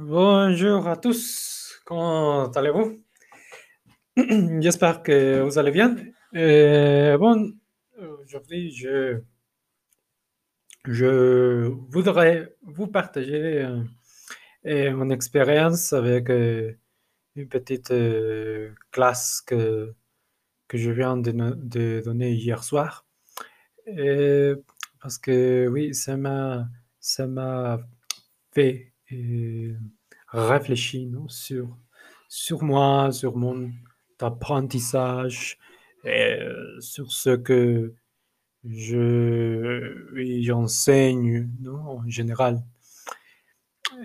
Bonjour à tous, comment allez-vous? J'espère que vous allez bien. Euh, bon, aujourd'hui, je, voudrais vous partager euh, euh, mon expérience avec une petite classe que, je viens de, donner hier soir. Parce que oui, ça m'a fait euh, réfléchir non, sur, sur moi, sur mon apprentissage, euh, sur ce que je j'enseigne en général.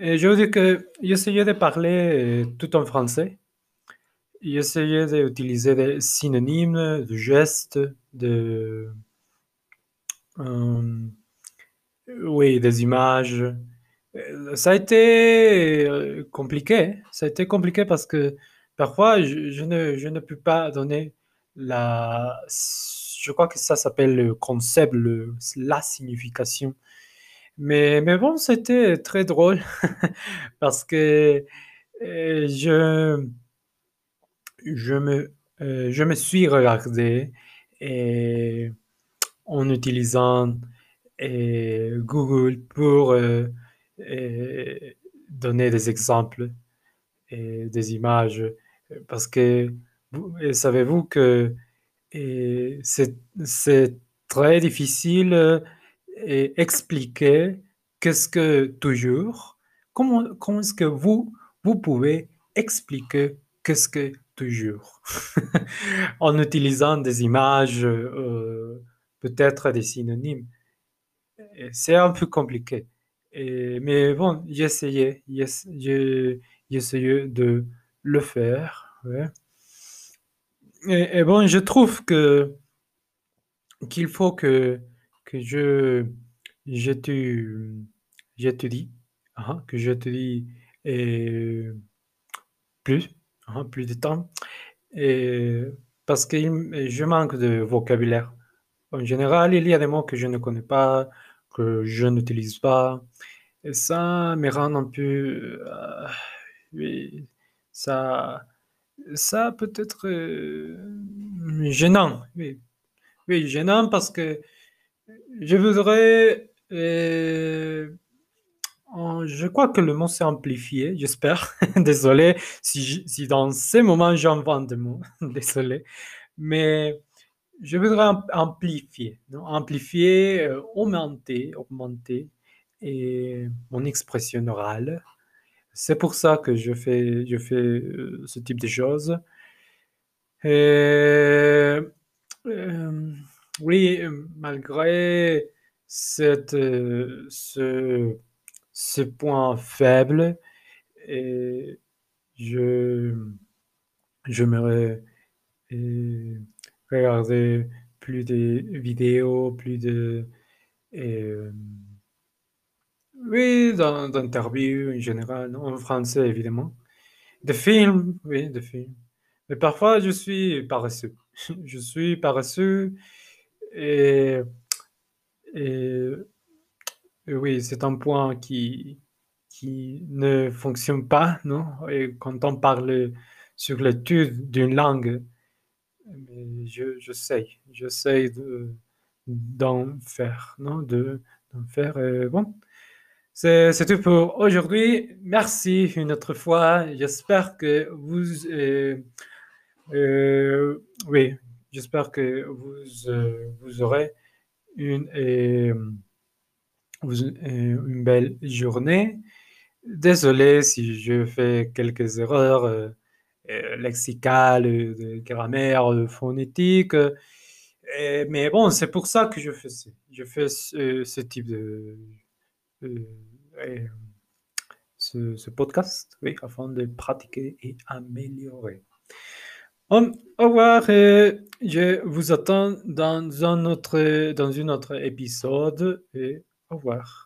Et je veux dire que j'essayais de parler euh, tout en français. J'essayais d'utiliser des synonymes, de gestes, de oui, des images. Euh, Ça a été euh, compliqué. Ça a été compliqué parce que parfois, je, ne, je ne peux pas donner la... Je crois que ça s'appelle le concept, la signification. Mais, mais bon, c'était très drôle parce que euh, je, je me, je me suis regardé et en utilisant Google pour donner des exemples et des images. Parce que savez-vous que c'est très difficile euh, et expliquer qu'est-ce que toujours, comment, comment est-ce que vous, vous pouvez expliquer qu'est-ce que toujours en utilisant des images, euh, peut-être des synonymes. C'est un peu compliqué. Et- mais bon, j'ai essayé de le faire. Et, et bon, je trouve que qu'il faut que, que je j'étudie, hein, que j'étudie euh, plus, hein, plus de temps, et parce que je manque de vocabulaire. En général, il y a des mots que je ne connais pas, que je n'utilise pas, et ça me rend un peu, euh, oui, ça, ça peut être euh, gênant, oui, oui, gênant parce que je voudrais, euh, je crois que le mot s'est amplifié, j'espère. Désolé si, si dans ces moments j'invente des mots, désolé. Mais je voudrais am- amplifier? Amplifier, euh, augmenter, augmenter mon expression orale. C'est pour ça que je fais, je fais euh, ce type de choses. Et, euh, oui, malgré cette, ce, point faible, et je, j'aimerais euh, regarder plus de vidéos, plus de, euh, oui, d'in- d'interviews en général, en français évidemment. De films, oui, de films. Mais parfois, je suis paresseux. Je suis paresseux et, et- et oui, c'est un point qui, qui ne fonctionne pas, non? Et quand on parle sur l'étude d'une langue, mais je, j'essaie, j'essaie de, d'en faire, non? De, d'en faire. euh, bon, c'est, tout pour aujourd'hui. Merci une autre fois. J'espère que vous, euh, euh, oui, j'espère que vous, vous aurez une, une belle journée. Désolé si je fais quelques erreurs euh, euh, de grammaire, phonétique, euh, mais bon, c'est pour ça que je fais, ce- type de, ce, podcast, oui, afin de pratiquer et améliorer. Au au revoir, et je vous attends dans un autre, dans un autre épisode et au revoir.